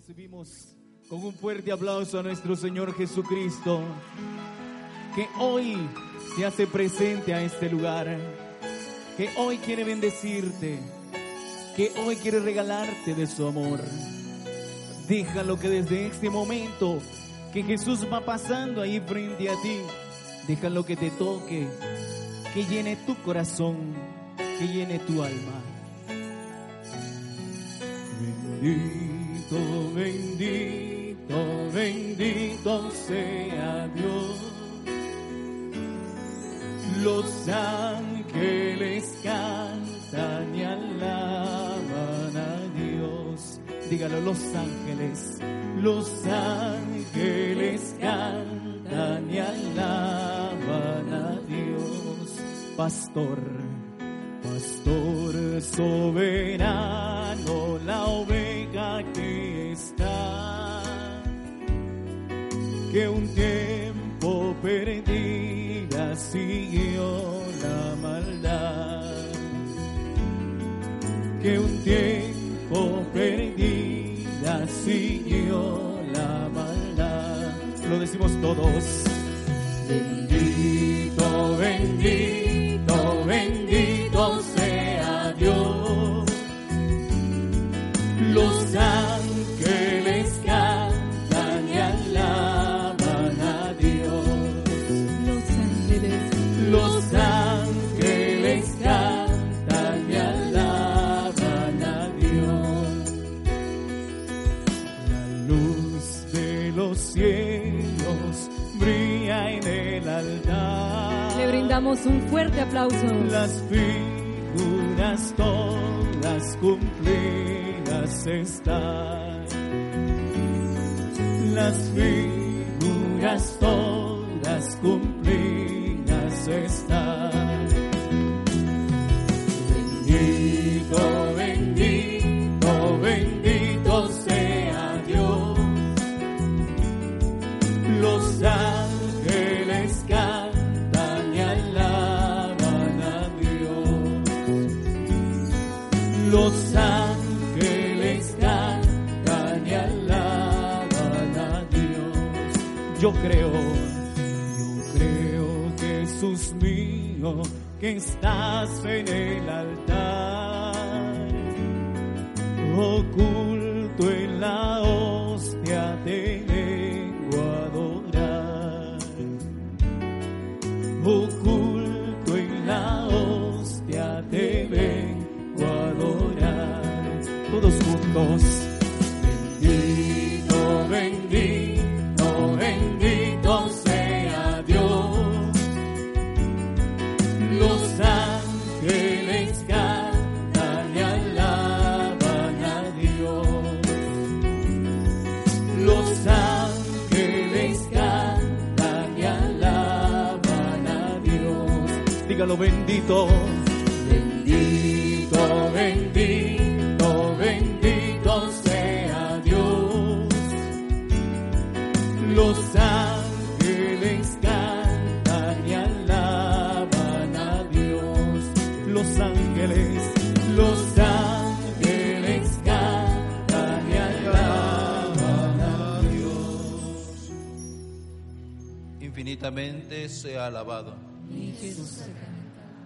recibimos con un fuerte aplauso a nuestro Señor Jesucristo, que hoy se hace presente a este lugar, que hoy quiere bendecirte, que hoy quiere regalarte de su amor. Déjalo que desde este momento que Jesús va pasando ahí frente a ti, déjalo que te toque, que llene tu corazón, que llene tu alma. Bendito, bendito, bendito sea Dios. Los ángeles cantan y alaban a Dios. Dígalo, los ángeles, los ángeles cantan y alaban a Dios. Pastor, pastor soberano, la oveja perdida siguió la maldad, que un tiempo perdida siguió la maldad. Lo decimos todos. Bendito, bendito, cielos brilla en el altar. le brindamos un fuerte aplauso. Las figuras todas cumplidas están. Las figuras todas cumplidas están. Bendito, bendito, creo, yo creo Jesús mío, que estás en el altar, oculto Bendito. Bendito, bendito, bendito sea Dios. Los ángeles cantan y alaban a Dios. Los ángeles, los ángeles cantan y alaban a Dios. infinitamente sea alabado.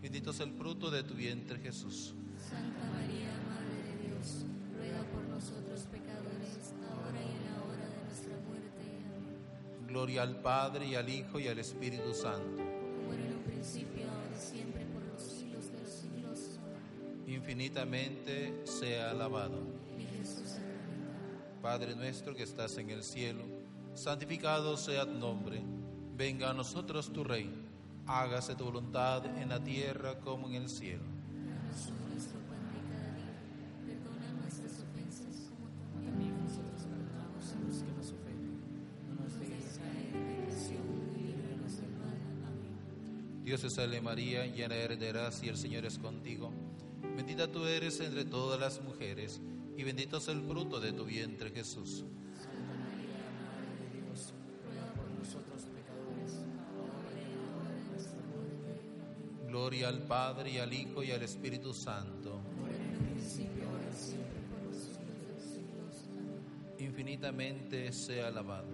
bendito es el fruto de tu vientre Jesús. Santa María, Madre de Dios, ruega por nosotros pecadores, ahora y en la hora de nuestra muerte. Amén. Gloria al Padre y al Hijo y al Espíritu Santo. Como era en un principio, ahora y siempre, por los siglos de los siglos. Amén. Infinitamente sea alabado. Mi Jesús. Padre nuestro que estás en el cielo, santificado sea tu nombre. Venga a nosotros tu reino hágase tu voluntad en la tierra como en el cielo. Dios te salve María, llena eres de gracia, el Señor es contigo. Bendita tú eres entre todas las mujeres, y bendito es el fruto de tu vientre Jesús. Gloria al Padre y al Hijo y al Espíritu Santo. Infinitamente sea alabado.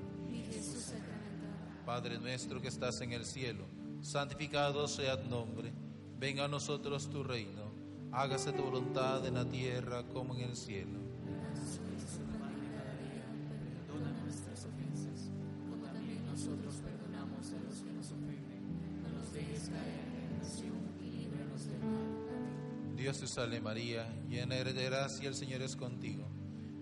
Padre nuestro que estás en el cielo, santificado sea tu nombre. Venga a nosotros tu reino. Hágase tu voluntad en la tierra como en el cielo. Salve María, llena eres de gracia, el Señor es contigo.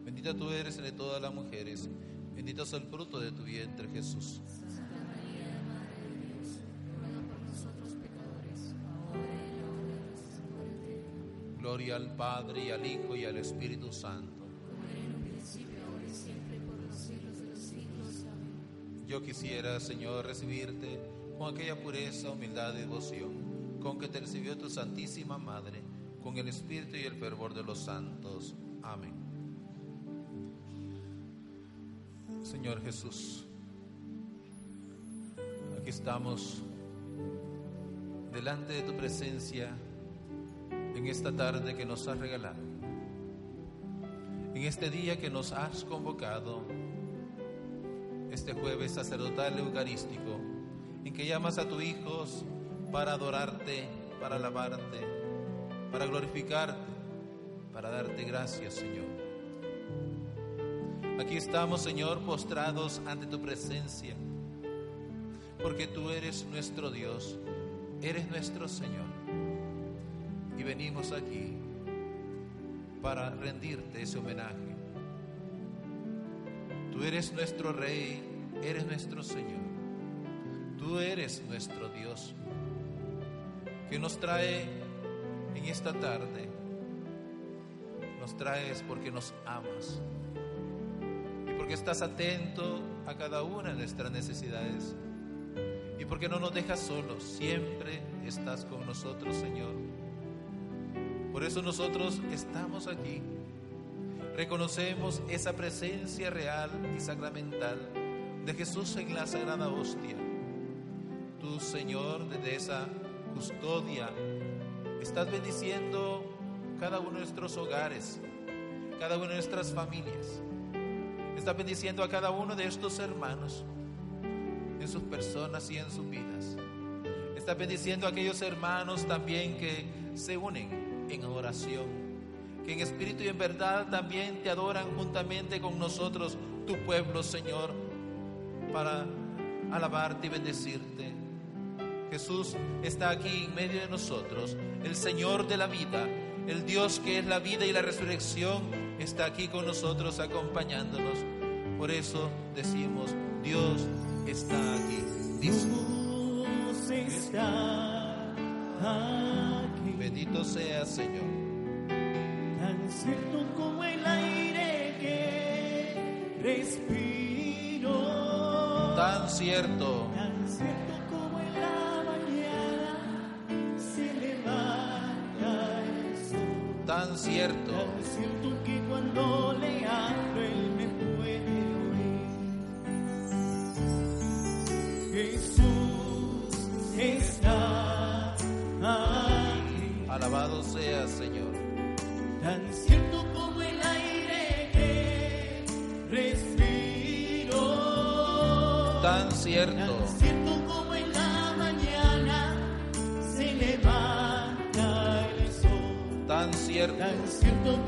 Bendita tú eres entre todas las mujeres, bendito es el fruto de tu vientre Jesús. Santa María, Madre de Dios, ruega por nosotros pecadores, ahora y en la hora de nuestra muerte. Gloria al Padre y al Hijo y al Espíritu Santo. Como era en un principio, ahora y siempre, por los siglos de los siglos. Amén. Yo quisiera, Señor, recibirte con aquella pureza, humildad y devoción, con que te recibió tu Santísima Madre, con el Espíritu y el fervor de los santos. Amén. Señor Jesús, aquí estamos delante de tu presencia en esta tarde que nos has regalado, en este día que nos has convocado este jueves sacerdotal eucarístico, en que llamas a tus hijos para adorarte, para alabarte, para glorificarte, para darte gracias, Señor. Aquí estamos, Señor, postrados ante tu presencia, porque tú eres nuestro Dios, eres nuestro Señor. Y venimos aquí para rendirte ese homenaje. Tú eres nuestro Rey, eres nuestro Señor. Tú eres nuestro Dios, que nos trae en esta tarde. Nos traes porque nos amas y porque estás atento a cada una de nuestras necesidades y porque no nos dejas solos, siempre estás con nosotros, Señor. Por eso nosotros estamos aquí reconocemos esa presencia real y sacramental de Jesús en la sagrada hostia. Tú, Señor, desde esa custodia, estás bendiciendo cada uno de nuestros hogares, cada una de nuestras familias. Estás bendiciendo a cada uno de estos hermanos en sus personas y en sus vidas. Estás bendiciendo a aquellos hermanos también que se unen en oración que en espíritu y en verdad también te adoran juntamente con nosotros, tu pueblo, Señor, para alabarte y bendecirte. Jesús está aquí en medio de nosotros, el Señor de la vida, el Dios que es la vida y la resurrección, está aquí con nosotros acompañándonos. Por eso decimos, Dios está aquí. Dice, Dios está aquí, bendito sea Señor. tan cierto como el aire que respiro, Tan cierto, tan cierto Tan cierto, Tan cierto como en la mañana se levanta el sol. tan cierto, Tan cierto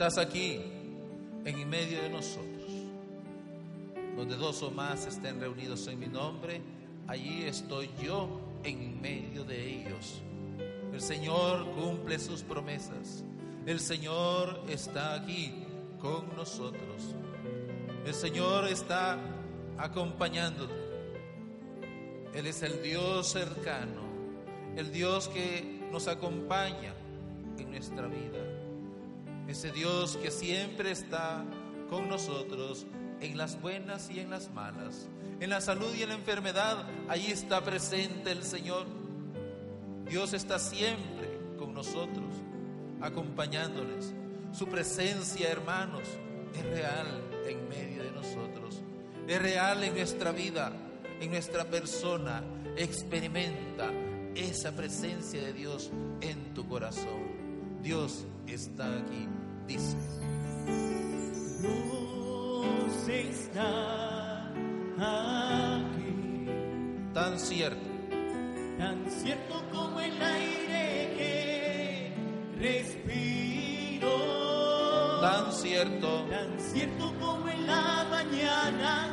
Estás aquí en medio de nosotros. Donde dos o más estén reunidos en mi nombre, allí estoy yo en medio de ellos. El Señor cumple sus promesas. El Señor está aquí con nosotros. El Señor está acompañándote. Él es el Dios cercano, el Dios que nos acompaña en nuestra vida. Ese Dios que siempre está con nosotros en las buenas y en las malas, en la salud y en la enfermedad, ahí está presente el Señor. Dios está siempre con nosotros, acompañándoles. Su presencia, hermanos, es real en medio de nosotros. Es real en nuestra vida, en nuestra persona. Experimenta esa presencia de Dios en tu corazón. Dios está aquí, dice. Dios está aquí, Tan cierto, tan cierto como el aire que respiro, tan cierto, tan cierto como en la mañana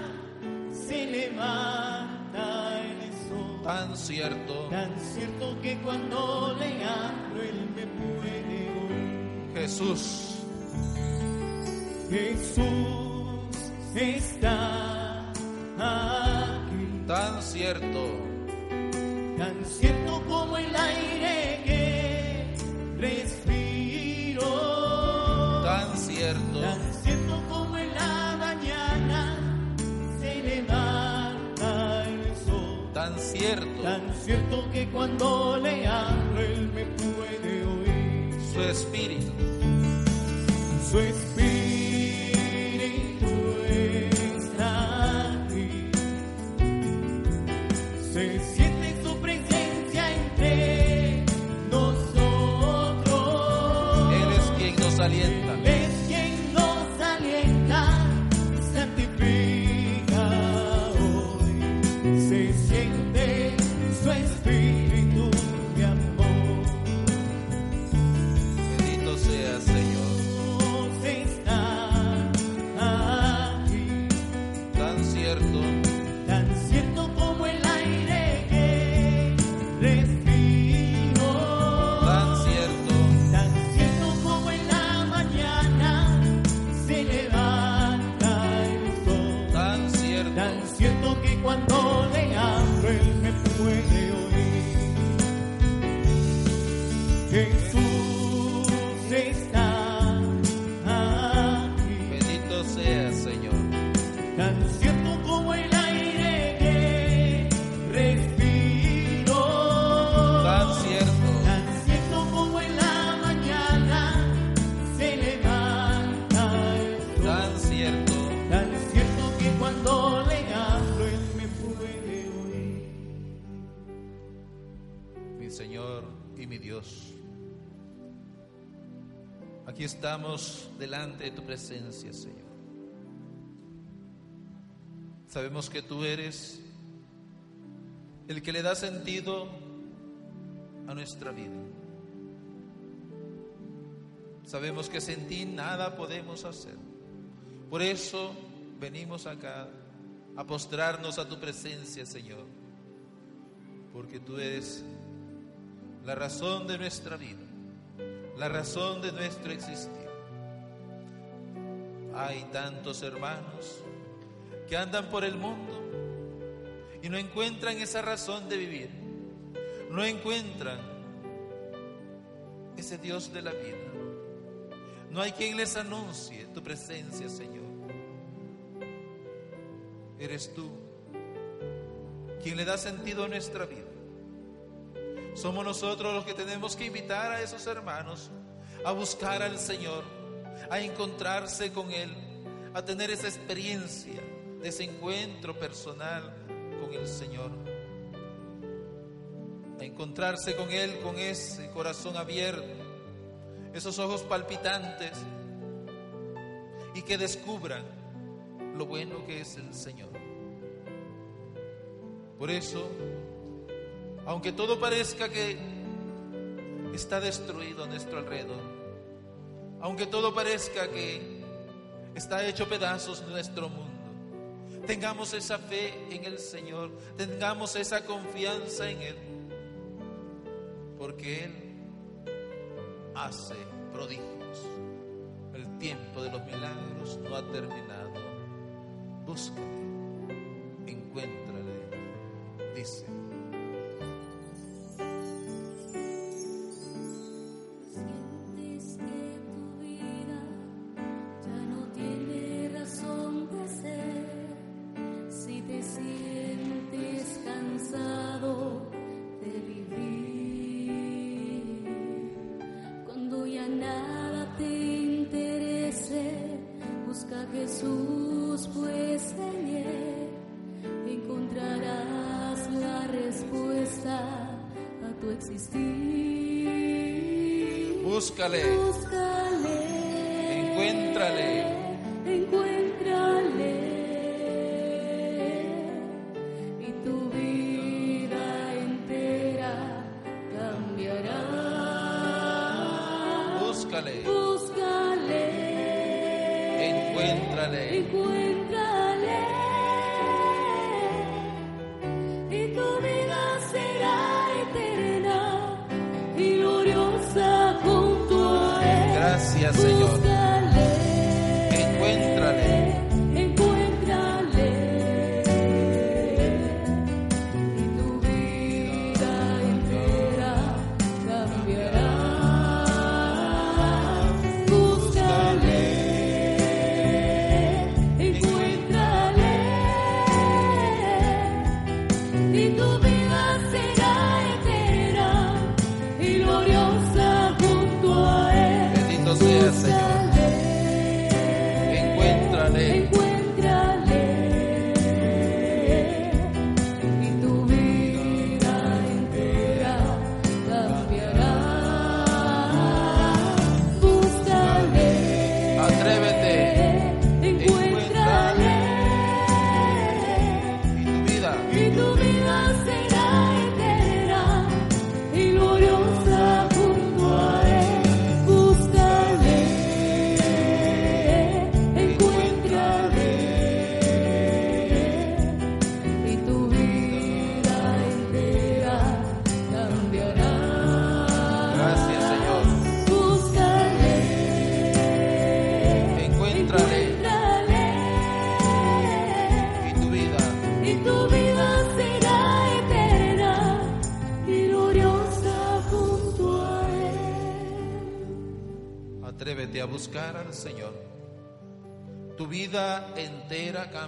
se levanta el sol, tan cierto. tan cierto que cuando le hablo él me puede oír. Jesús, Jesús está aquí, tan cierto, tan cierto como el aire que respiro, tan cierto, tan cierto como en la mañana se levanta el sol, tan cierto. tan cierto que cuando le hablo él me puede oír. Su espíritu, Su espíritu quien estamos delante de tu presencia, Señor. Sabemos que tú eres el que le da sentido a nuestra vida. Sabemos que sin ti nada podemos hacer. Por eso venimos acá a postrarnos a tu presencia, Señor. Porque tú eres la razón de nuestra vida, la razón de nuestro existir. Hay tantos hermanos que andan por el mundo y no encuentran esa razón de vivir, no encuentran ese Dios de la vida. No hay quien les anuncie tu presencia, Señor. Eres tú quien le da sentido a nuestra vida. Somos nosotros los que tenemos que invitar a esos hermanos a buscar al Señor, a encontrarse con Él, a tener esa experiencia de ese encuentro personal con el Señor. A encontrarse con Él con ese corazón abierto, esos ojos palpitantes y que descubran lo bueno que es el Señor. Por eso, aunque todo parezca que está destruido nuestro alrededor, aunque todo parezca que está hecho pedazos nuestro mundo, tengamos esa fe en el Señor, tengamos esa confianza en Él, porque Él hace prodigios. El tiempo de los milagros no ha terminado. Búscale,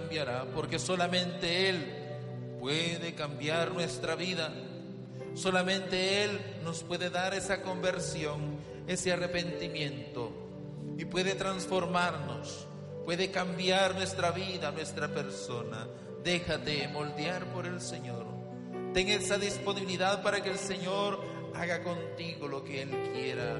cambiará porque solamente Él puede cambiar nuestra vida. Solamente Él nos puede dar esa conversión, ese arrepentimiento y puede transformarnos, puede cambiar nuestra vida, nuestra persona. Déjate moldear por el Señor. Ten esa disponibilidad para que el Señor haga contigo lo que Él quiera.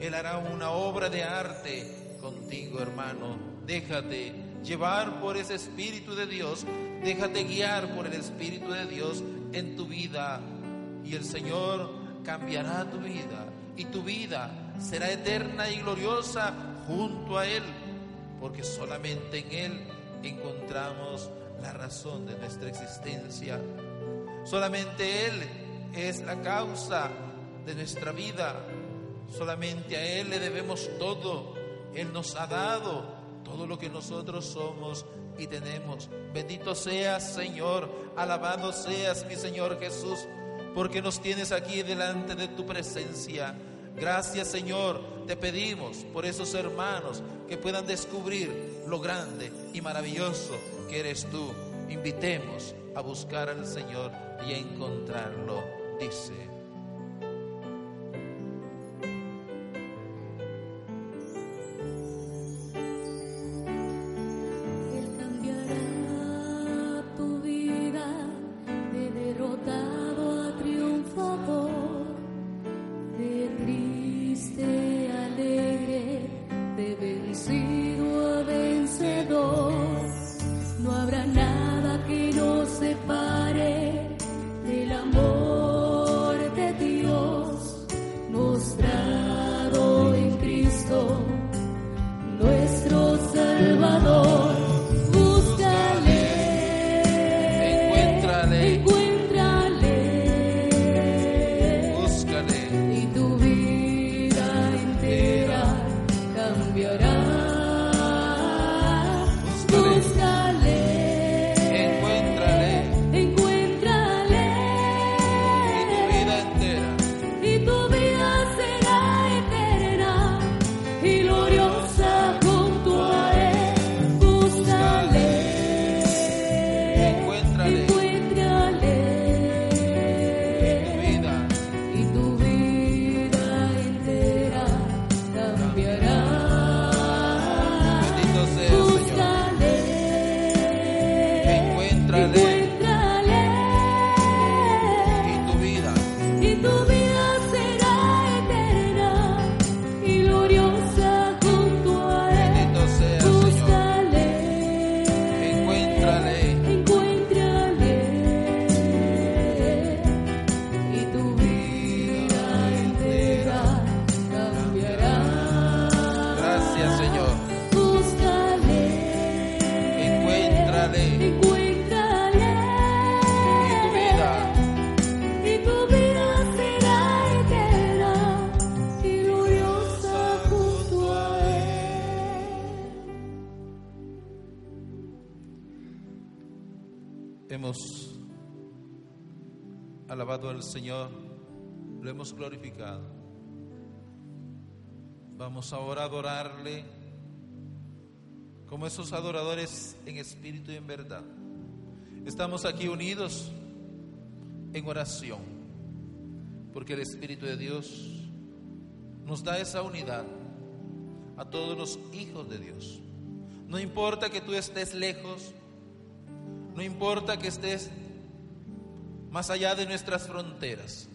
Él hará una obra de arte contigo, hermano. Déjate llevar por ese Espíritu de Dios. Déjate guiar por el Espíritu de Dios en tu vida. Y el Señor cambiará tu vida. Y tu vida será eterna y gloriosa junto a Él. Porque solamente en Él encontramos la razón de nuestra existencia. Solamente Él es la causa de nuestra vida. Solamente a Él le debemos todo. Él nos ha dado todo lo que nosotros somos y tenemos. Bendito seas, Señor, alabado seas, mi Señor Jesús, porque nos tienes aquí delante de tu presencia. Gracias, Señor, te pedimos por esos hermanos que puedan descubrir lo grande y maravilloso que eres tú. Invitemos a buscar al Señor y a encontrarlo, dice. Señor, lo hemos glorificado. Vamos ahora a adorarle como esos adoradores en espíritu y en verdad. Estamos aquí unidos en oración, porque el Espíritu de Dios nos da esa unidad a todos los hijos de Dios. No importa que tú estés lejos, no importa que estés más allá de nuestras fronteras.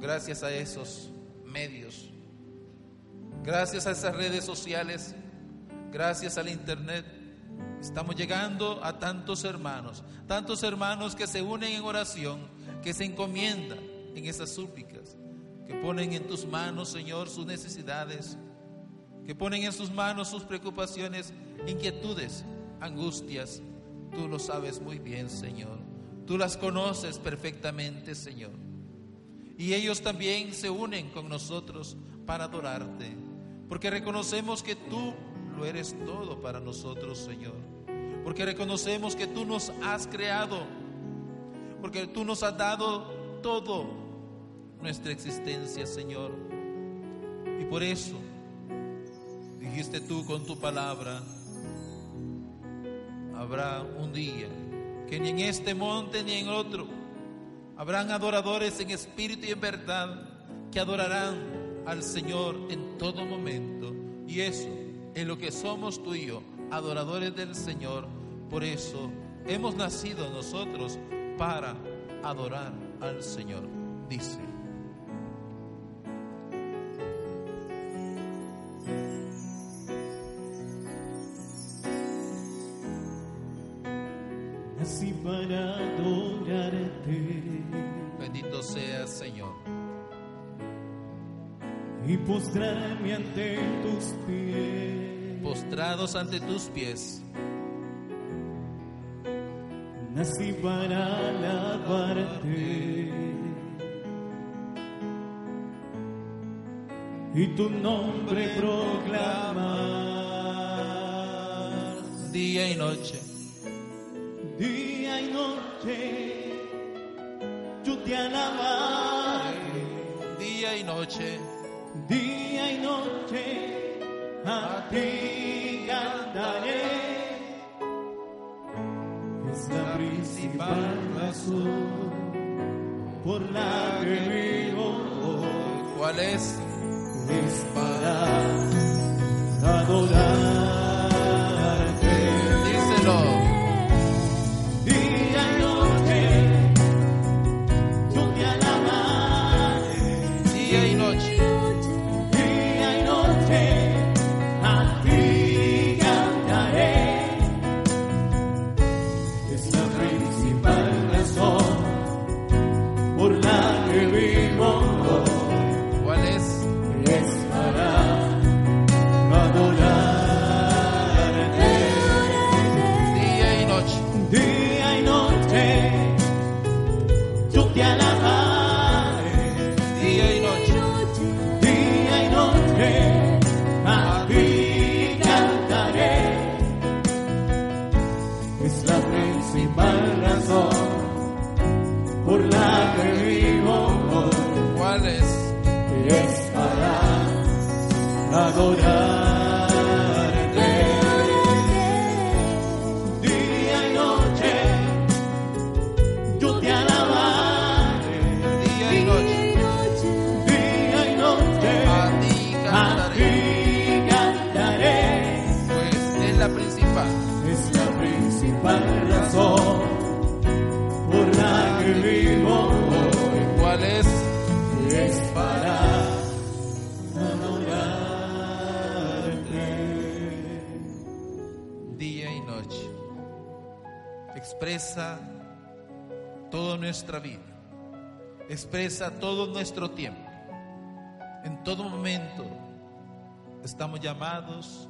Gracias a esos medios, gracias a esas redes sociales, gracias al Internet, estamos llegando a tantos hermanos, tantos hermanos que se unen en oración, que se encomiendan en esas súplicas, que ponen en tus manos, Señor, sus necesidades, que ponen en sus manos sus preocupaciones, inquietudes, angustias. Tú lo sabes muy bien, Señor. Tú las conoces perfectamente, Señor. Y ellos también se unen con nosotros para adorarte, porque reconocemos que tú lo eres todo para nosotros, Señor. Porque reconocemos que tú nos has creado, porque tú nos has dado todo nuestra existencia, Señor. Y por eso dijiste tú con tu palabra, habrá un día que ni en este monte ni en otro habrán adoradores en espíritu y en verdad que adorarán al Señor en todo momento. Y eso es lo que somos tú y yo, adoradores del Señor. Por eso hemos nacido nosotros para adorar al Señor, dice. Nací para adorarte Bendito sea Señor. y postrarme ante tus pies. Postrados ante tus pies, Nací para alabarte y tu nombre proclamar. día y noche. Noche, Día y noche, a ti cantaré. Es la principal razón por la que vivo hoy. ¿cuál es? es adorarte. Expresa toda nuestra vida. Expresa todo nuestro tiempo. En todo momento estamos llamados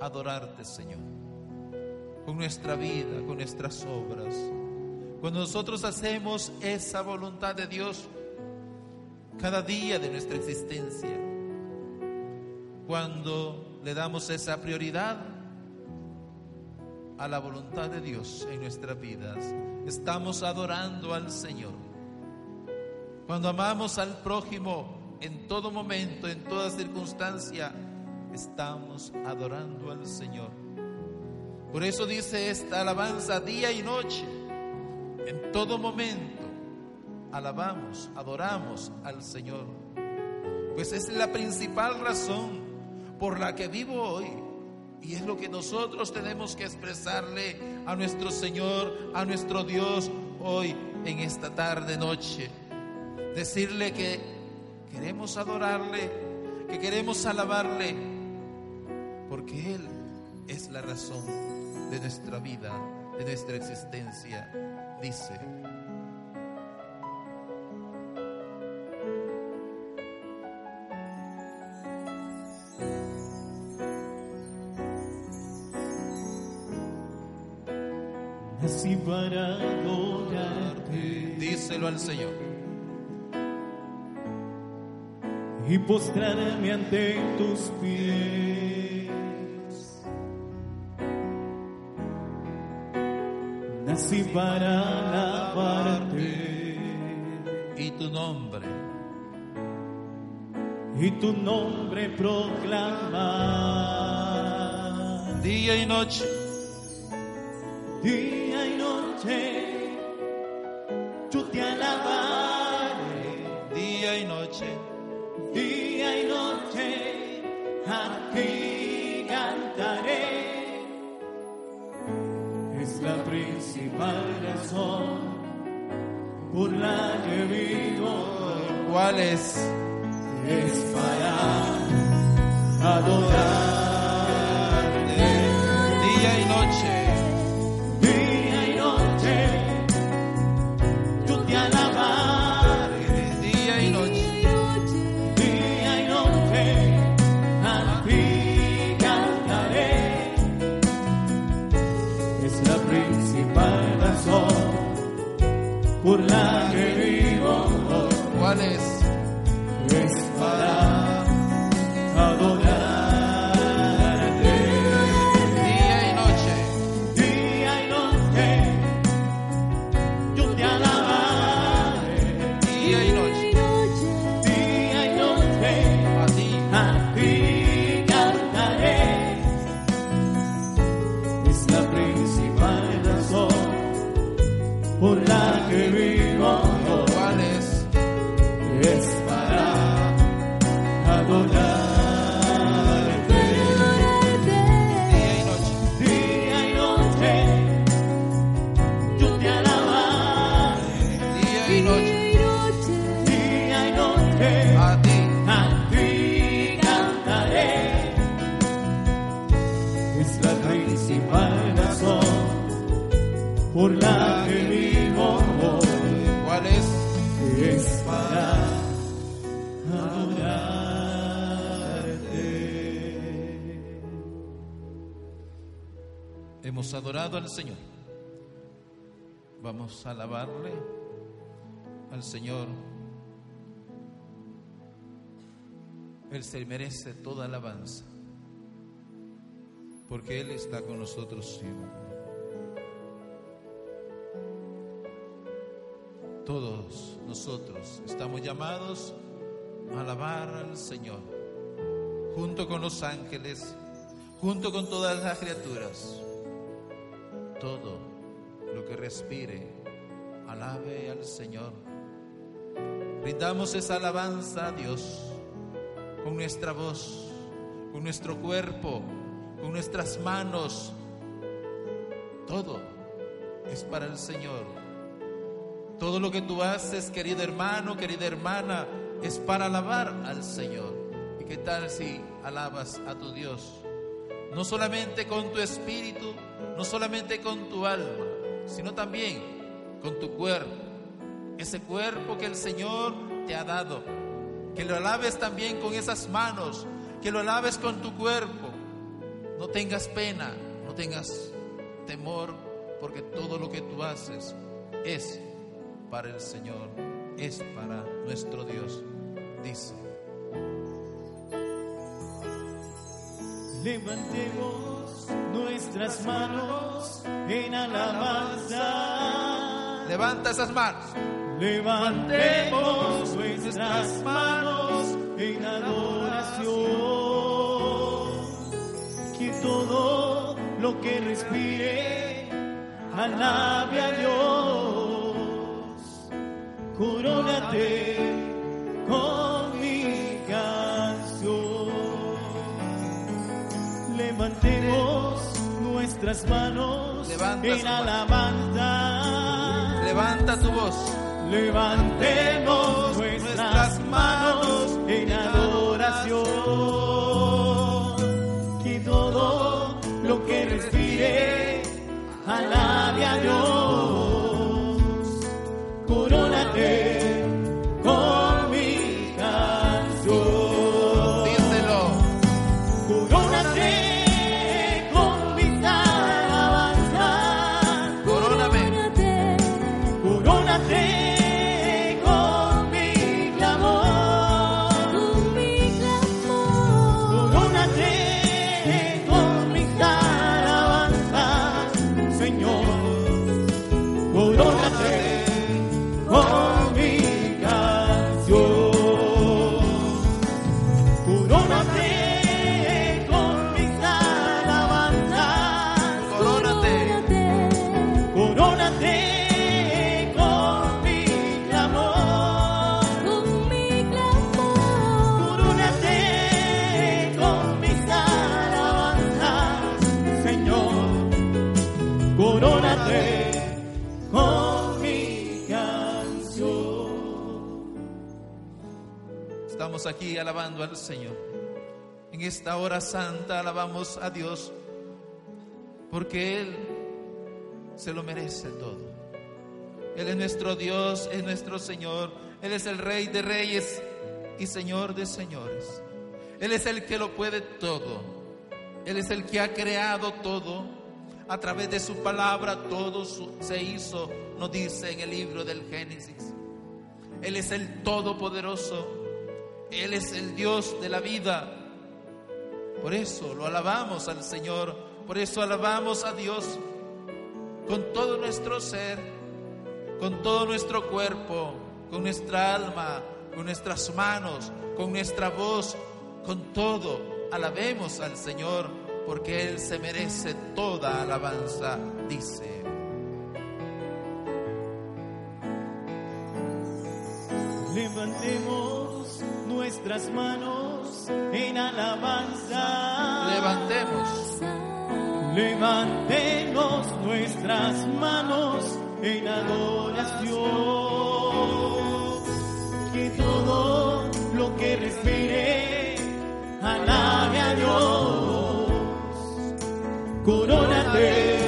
a adorarte, Señor. Con nuestra vida, con nuestras obras. Cuando nosotros hacemos esa voluntad de Dios cada día de nuestra existencia, cuando le damos esa prioridad a la voluntad de Dios en nuestras vidas, estamos adorando al Señor. Cuando amamos al prójimo en todo momento, en toda circunstancia, estamos adorando al Señor. Por eso dice esta alabanza día y noche, en todo momento, alabamos, adoramos al Señor. Pues es la principal razón por la que vivo hoy. Y es lo que nosotros tenemos que expresarle a nuestro Señor, a nuestro Dios hoy en esta tarde, noche. Decirle que queremos adorarle, que queremos alabarle, porque Él es la razón de nuestra vida, de nuestra existencia. Dice, postrarme ante tus pies. Nací para alabarte Y tu nombre, y tu nombre proclamar. día y noche, Día principal razón por la que vivo. ¿cuál es? Es para adorarte. Al Señor. Vamos a alabarle al Señor. Él se merece toda alabanza, porque Él está con nosotros siempre. Todos nosotros estamos llamados a alabar al Señor, junto con los ángeles, junto con todas las criaturas. Todo lo que respire, alabe al Señor. Brindamos esa alabanza a Dios con nuestra voz, con nuestro cuerpo, con nuestras manos. Todo es para el Señor. Todo lo que tú haces, querido hermano, querida hermana, es para alabar al Señor. ¿Y qué tal si alabas a tu Dios? No solamente con tu espíritu, no solamente con tu alma, sino también con tu cuerpo. Ese cuerpo que el Señor te ha dado. Que lo alabes también con esas manos, que lo alabes con tu cuerpo. No tengas pena, no tengas temor, porque todo lo que tú haces es para el Señor, es para nuestro Dios, dice. Levantemos nuestras manos en alabanza. Levanta esas manos. Levantemos nuestras manos en adoración. Que todo lo que respire alabe a Dios. Corónate con Levantemos nuestras manos Levanta en alabanza. Levanta tu voz. Levantemos nuestras manos en adoración. Que todo lo que respire alabe Señor. En esta hora santa alabamos a Dios porque Él se lo merece todo. Él es nuestro Dios, es nuestro Señor. Él es el Rey de Reyes y Señor de Señores. Él es el que lo puede todo. Él es el que ha creado todo. A través de su palabra todo se hizo, nos dice en el libro del Génesis. Él es el Todopoderoso. Él es el Dios de la vida. Por eso lo alabamos al Señor. Por eso alabamos a Dios con todo nuestro ser, con todo nuestro cuerpo, con nuestra alma, con nuestras manos, con nuestra voz, con todo. Alabemos al Señor porque Él se merece toda alabanza, dice. Levantemos nuestras manos en alabanza. Levantemos. Levantemos nuestras manos en adoración. Que todo lo que respire alabe a Dios. corónate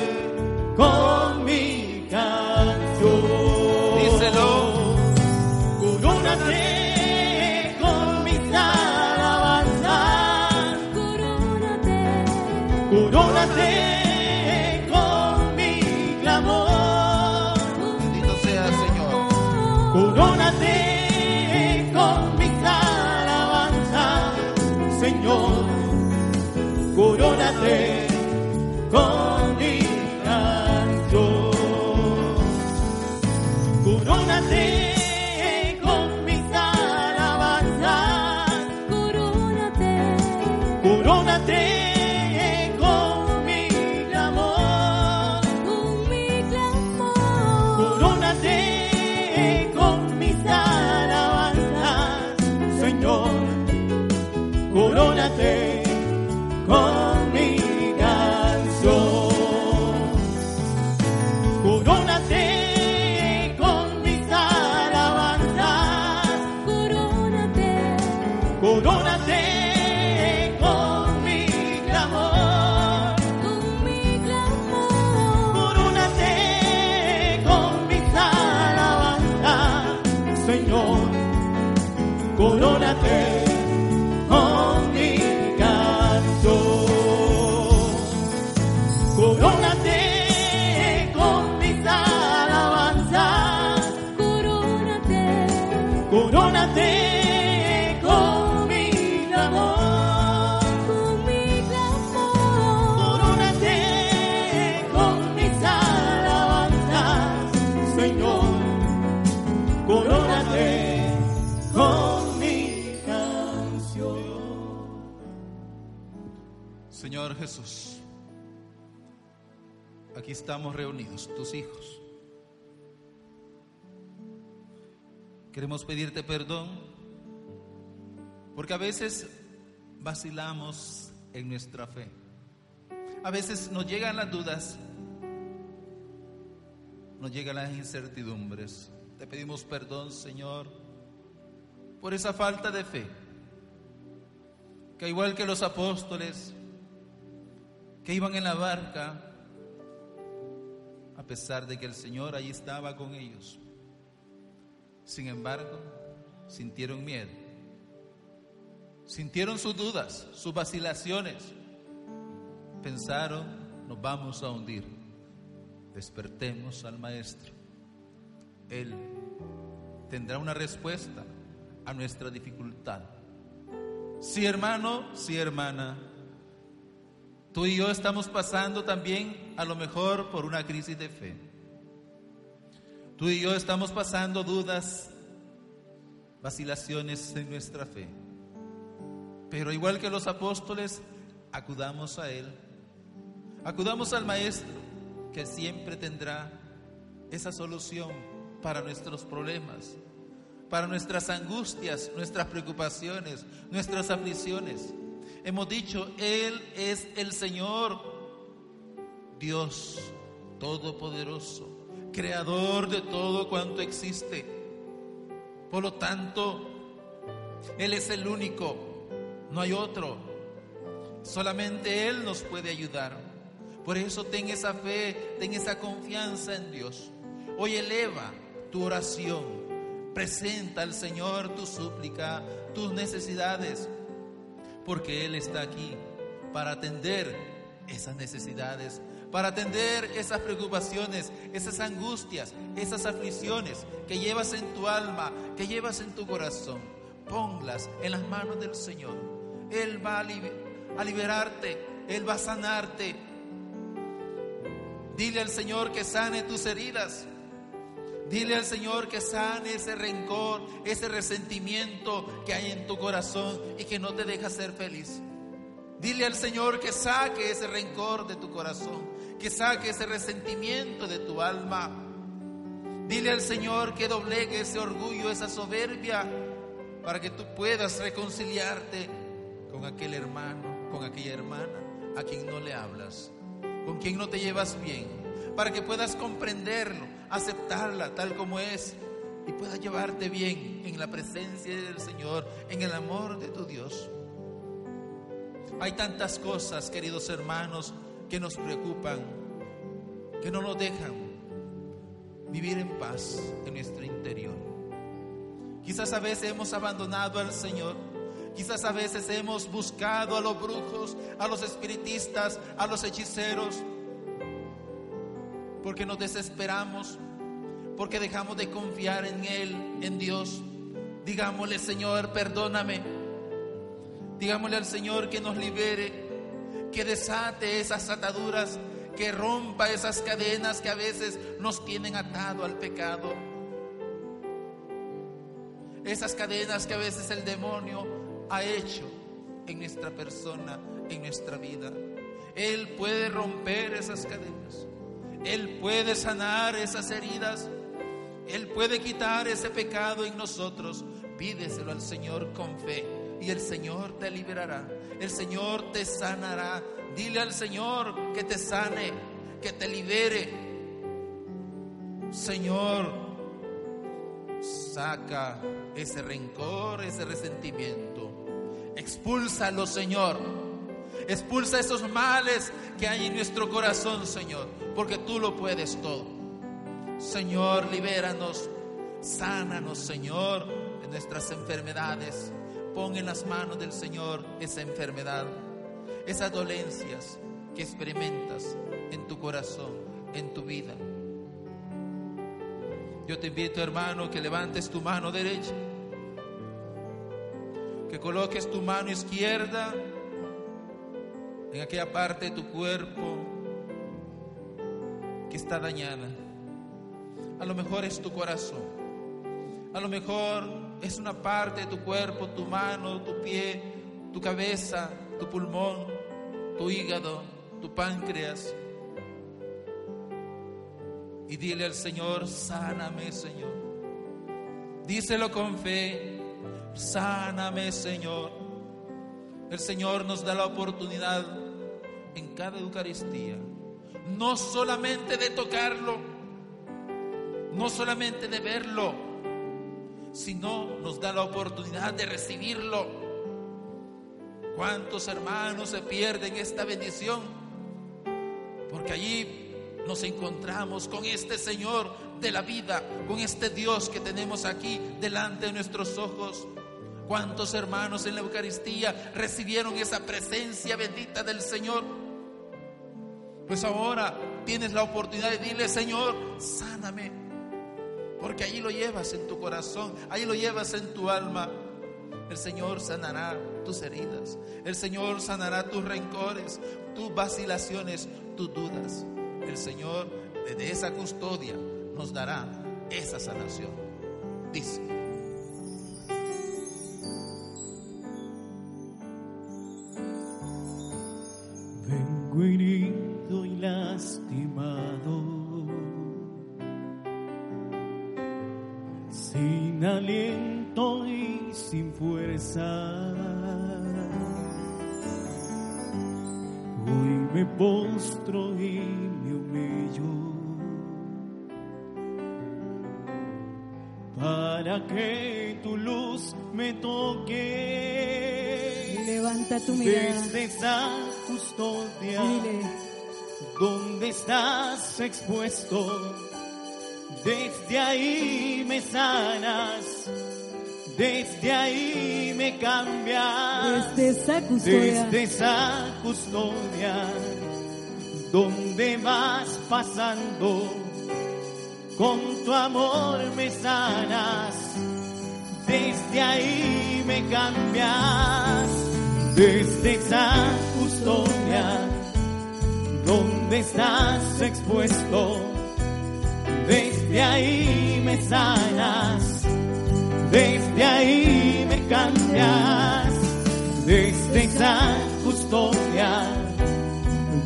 estamos reunidos, tus hijos. Queremos pedirte perdón porque a veces vacilamos en nuestra fe. A veces nos llegan las dudas, nos llegan las incertidumbres. Te pedimos perdón, Señor, por esa falta de fe, que igual que los apóstoles, que iban en la barca, pesar de que el Señor allí estaba con ellos. Sin embargo, sintieron miedo, sintieron sus dudas, sus vacilaciones, pensaron, nos vamos a hundir. Despertemos al Maestro. Él tendrá una respuesta a nuestra dificultad. Sí, hermano, sí, hermana. Tú y yo estamos pasando también a lo mejor por una crisis de fe. Tú y yo estamos pasando dudas, vacilaciones en nuestra fe. Pero igual que los apóstoles, acudamos a Él. Acudamos al Maestro, que siempre tendrá esa solución para nuestros problemas, para nuestras angustias, nuestras preocupaciones, nuestras aflicciones. Hemos dicho, Él es el Señor, Dios Todopoderoso, Creador de todo cuanto existe. Por lo tanto, Él es el único, no hay otro. Solamente Él nos puede ayudar. Por eso ten esa fe, ten esa confianza en Dios. Hoy eleva tu oración, presenta al Señor tu súplica, tus necesidades porque Él está aquí para atender esas necesidades, para atender esas preocupaciones, esas angustias, esas aflicciones que llevas en tu alma, que llevas en tu corazón. Ponlas en las manos del Señor. Él va a, a liberarte, Él va a sanarte. Dile al Señor que sane tus heridas. Dile al Señor que sane ese rencor, ese resentimiento que hay en tu corazón y que no te deja ser feliz. Dile al Señor que saque ese rencor de tu corazón, que saque ese resentimiento de tu alma. Dile al Señor que doblegue ese orgullo, esa soberbia, para que tú puedas reconciliarte con aquel hermano, con aquella hermana a quien no le hablas, con quien no te llevas bien, para que puedas comprenderlo, aceptarla tal como es y puedas llevarte bien en la presencia del Señor, en el amor de tu Dios. Hay tantas cosas, queridos hermanos, que nos preocupan, que no nos dejan vivir en paz en nuestro interior. Quizás a veces hemos abandonado al Señor. Quizás a veces hemos buscado a los brujos, a los espiritistas, a los hechiceros, porque nos desesperamos, porque dejamos de confiar en Él, en Dios. Digámosle, Señor, perdóname. Digámosle al Señor que nos libere, que desate esas ataduras, que rompa esas cadenas que a veces nos tienen atado al pecado. Esas cadenas que a veces el demonio ha hecho en nuestra persona, en nuestra vida. Él puede romper esas cadenas. Él puede sanar esas heridas. Él puede quitar ese pecado en nosotros. Pídeselo al Señor con fe y el Señor te liberará. El Señor te sanará. Dile al Señor que te sane, que te libere. Señor, saca ese rencor, ese resentimiento. Expúlsalo, Señor. Expulsa esos males que hay en nuestro corazón, Señor, porque tú lo puedes todo. Señor, libéranos, sánanos, Señor, de nuestras enfermedades. Pon en las manos del Señor esa enfermedad, esas dolencias que experimentas en tu corazón, en tu vida. Yo te invito, hermano, que levantes tu mano derecha, que coloques tu mano izquierda en aquella parte de tu cuerpo que está dañada. A lo mejor es tu corazón. A lo mejor es una parte de tu cuerpo, tu mano, tu pie, tu cabeza, tu pulmón, tu hígado, tu páncreas. Y dile al Señor, sáname, Señor. Díselo con fe, sáname, Señor. El Señor nos da la oportunidad en cada Eucaristía, no solamente de tocarlo, no solamente de verlo, sino nos da la oportunidad de recibirlo. ¿Cuántos hermanos se pierden esta bendición? Porque allí nos encontramos con este Señor de la vida, con este Dios que tenemos aquí delante de nuestros ojos. ¿Cuántos hermanos en la Eucaristía recibieron esa presencia bendita del Señor? Pues ahora tienes la oportunidad de decirle, Señor, sáname. Porque allí lo llevas en tu corazón, allí lo llevas en tu alma. El Señor sanará tus heridas. El Señor sanará tus rencores, tus vacilaciones, tus dudas. El Señor desde esa custodia nos dará esa sanación. Dice. Expuesto, desde ahí me sanas, desde ahí me cambias, desde esa custodia, desde esa custodia, donde vas pasando, con tu amor me sanas, desde ahí me cambias, desde esa custodia, donde estás expuesto, desde ahí me sanas, desde ahí me cambias, desde esa custodia,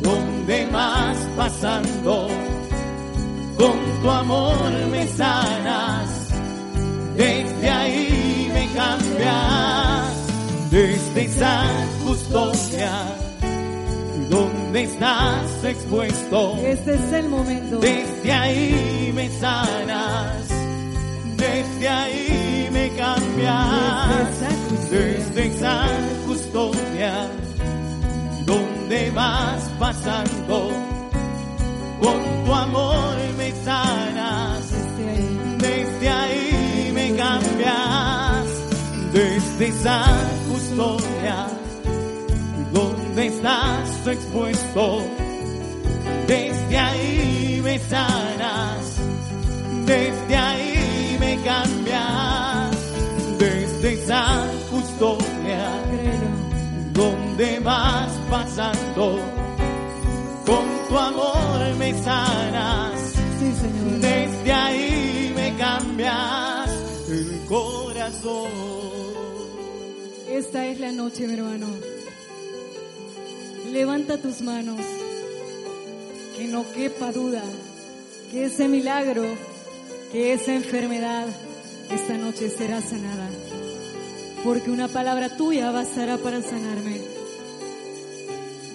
donde vas pasando, con tu amor me sanas, desde ahí me cambias, desde esa custodia, donde estás expuesto. este es el momento. Desde ahí me sanas, desde ahí me cambias, Desde esa custodia. donde vas pasando, con tu amor me sanas, Desde ahí. desde ahí me cambias, desde esa estás expuesto, desde ahí me sanas, desde ahí me cambias, desde esa custodia donde vas pasando, con tu amor me sanas, desde ahí me cambias el corazón. Esta es la noche, mi hermano. Levanta tus manos. Que no quepa duda que ese milagro, que esa enfermedad, esta noche será sanada. Porque una palabra tuya bastará para sanarme.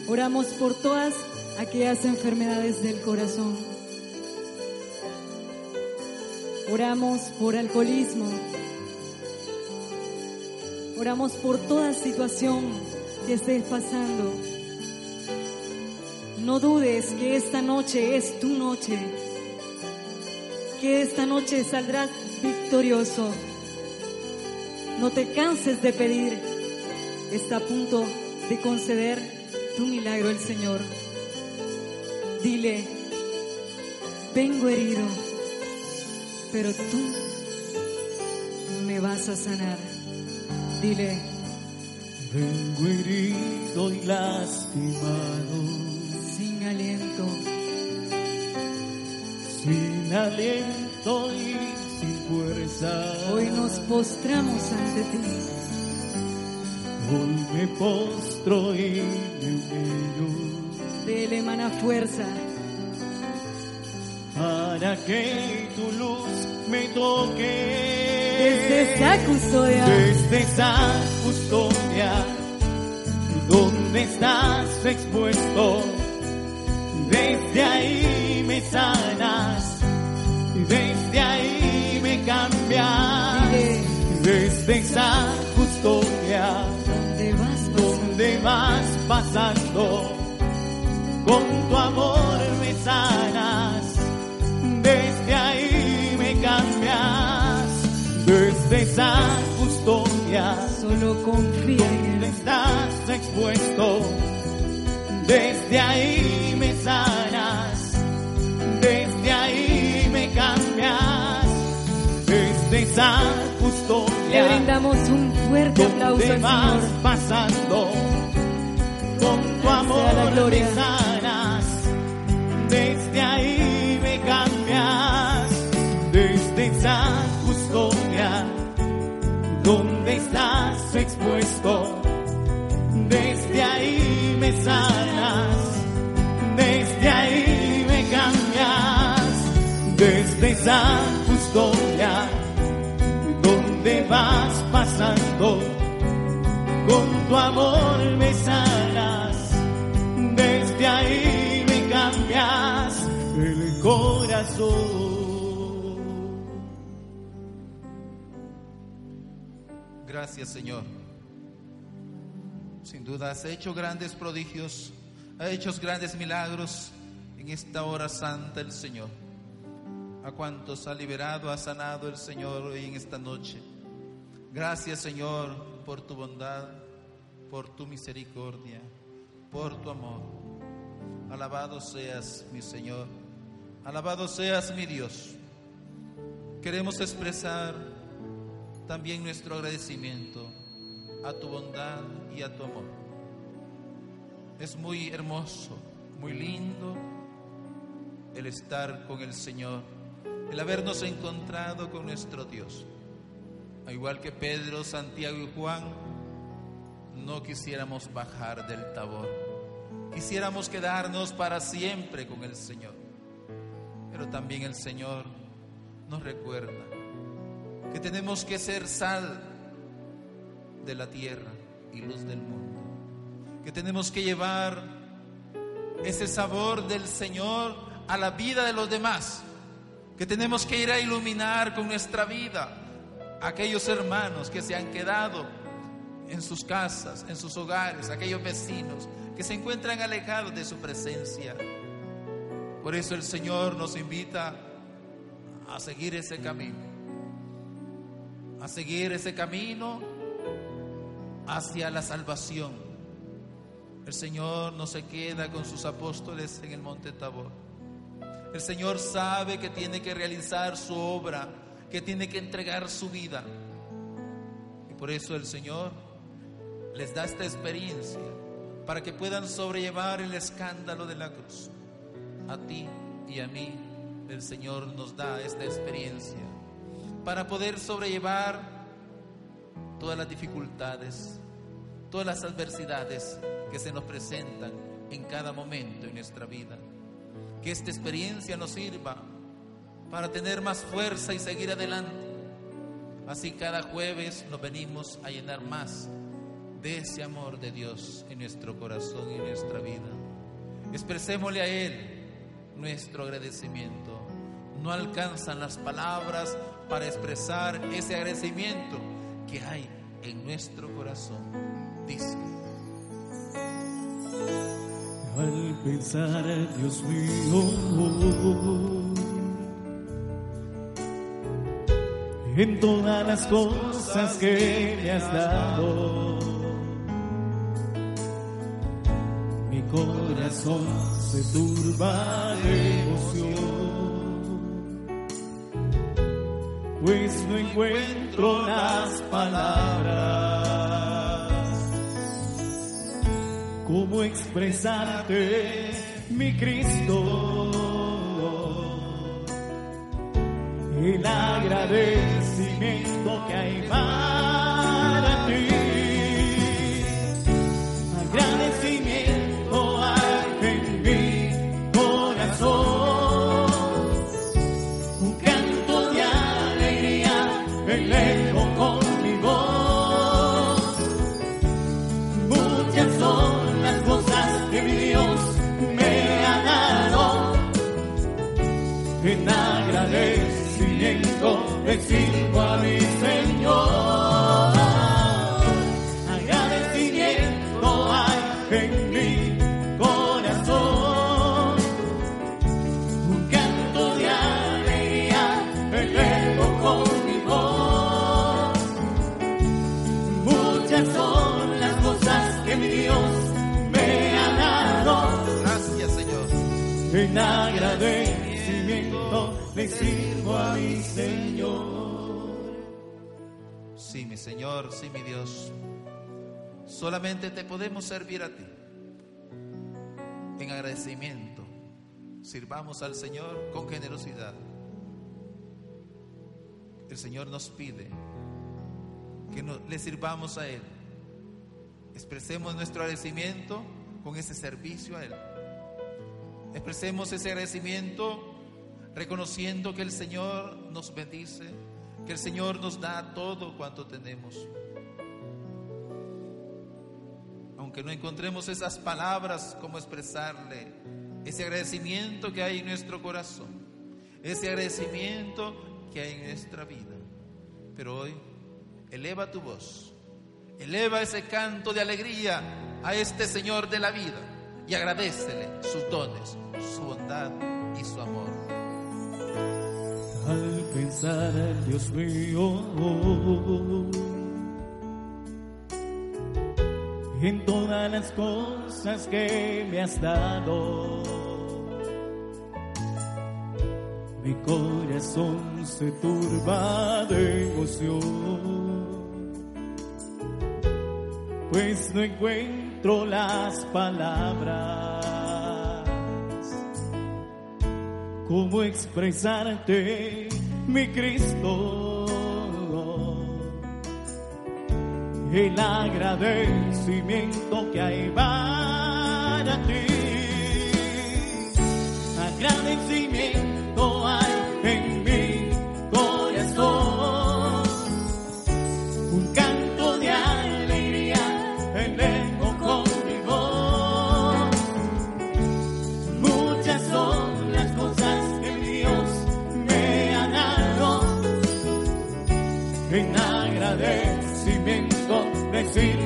Oramos por todas aquellas enfermedades del corazón. Oramos por alcoholismo, Oramos por toda situación que estés pasando. No dudes que esta noche es tu noche, que esta noche saldrás victorioso. No te canses de pedir, está a punto de conceder tu milagro el Señor. Dile, vengo herido, pero tú me vas a sanar. Dile, Vengo herido y lastimado, aliento, sin aliento y sin fuerza. hoy nos postramos ante ti. Hoy me postro y me humillo Dele emana fuerza, para que tu luz me toque. desde esa custodia, Desde esa custodia donde estás expuesto, desde ahí me sanas, desde ahí me cambias, Dile. desde esa custodia. Donde vas pasando, donde vas pasando, con tu amor me sanas, desde ahí me cambias, desde esa custodia. Solo confía en estás expuesto, desde ahí me sanas, esa Le custodia brindamos un fuerte aplauso al Señor. pasando, con tu amor gloria. me sanas, desde ahí me cambias, desde esa custodia, donde estás expuesto, desde ahí me sanas, desde ahí me cambias, desde esa Señor. Sin duda has hecho grandes prodigios, has hecho grandes milagros en esta hora santa el Señor. A cuantos ha liberado, ha sanado el Señor hoy en esta noche. Gracias, Señor, por tu bondad, por tu misericordia, por tu amor. Alabado seas, mi Señor. Alabado seas, mi Dios. Queremos expresar también nuestro agradecimiento a tu bondad y a tu amor. Es muy hermoso, muy lindo el estar con el Señor, el habernos encontrado con nuestro Dios. Al igual que Pedro, Santiago y Juan, no quisiéramos bajar del tabor. Quisiéramos quedarnos para siempre con el Señor. Pero también el Señor nos recuerda que tenemos que ser sal de la tierra y luz del mundo. Que tenemos que llevar ese sabor del Señor a la vida de los demás. Que tenemos que ir a iluminar con nuestra vida a aquellos hermanos que se han quedado en sus casas, en sus hogares, aquellos vecinos que se encuentran alejados de su presencia. Por eso el Señor nos invita a seguir ese camino, a seguir ese camino hacia la salvación. El Señor no se queda con sus apóstoles en el monte Tabor. El Señor sabe que tiene que realizar su obra, que tiene que entregar su vida. Y por eso el Señor les da esta experiencia para que puedan sobrellevar el escándalo de la cruz. A ti y a mí el Señor nos da esta experiencia para poder sobrellevar todas las dificultades, todas las adversidades que se nos presentan en cada momento en nuestra vida. Que esta experiencia nos sirva para tener más fuerza y seguir adelante. Así cada jueves nos venimos a llenar más de ese amor de Dios en nuestro corazón y en nuestra vida. Expresémosle a Él nuestro agradecimiento. No alcanzan las palabras para expresar ese agradecimiento que hay en nuestro corazón. Dice. Al pensar, Dios mío, en todas las cosas que me has dado, mi corazón se turba de emoción, pues no encuentro las palabras. Cómo expresarte, mi Cristo, el agradecimiento que hay para sirvo a mi Señor. Agradecimiento hay en mi corazón. Un canto de alegría elevo con mi voz. Muchas son las cosas que mi Dios me ha dado. Gracias Señor. En agradecimiento le sirvo a mi Señor. Señor, sí, mi Dios. Solamente te podemos servir a ti. En agradecimiento, sirvamos al Señor con generosidad. El Señor nos pide que le sirvamos a Él. Expresemos nuestro agradecimiento con ese servicio a Él. Expresemos ese agradecimiento reconociendo que el Señor nos bendice, que el Señor nos da todo cuanto tenemos. Aunque no encontremos esas palabras como expresarle ese agradecimiento que hay en nuestro corazón, ese agradecimiento que hay en nuestra vida. Pero hoy eleva tu voz, eleva ese canto de alegría a este Señor de la vida y agradecele sus dones, su bondad y su amor. Al pensar, Dios mío, en todas las cosas que me has dado, mi corazón se turba de emoción, pues no encuentro las palabras cómo expresarte, mi Cristo. El agradecimiento que hay para ti. Agradecimiento. I see.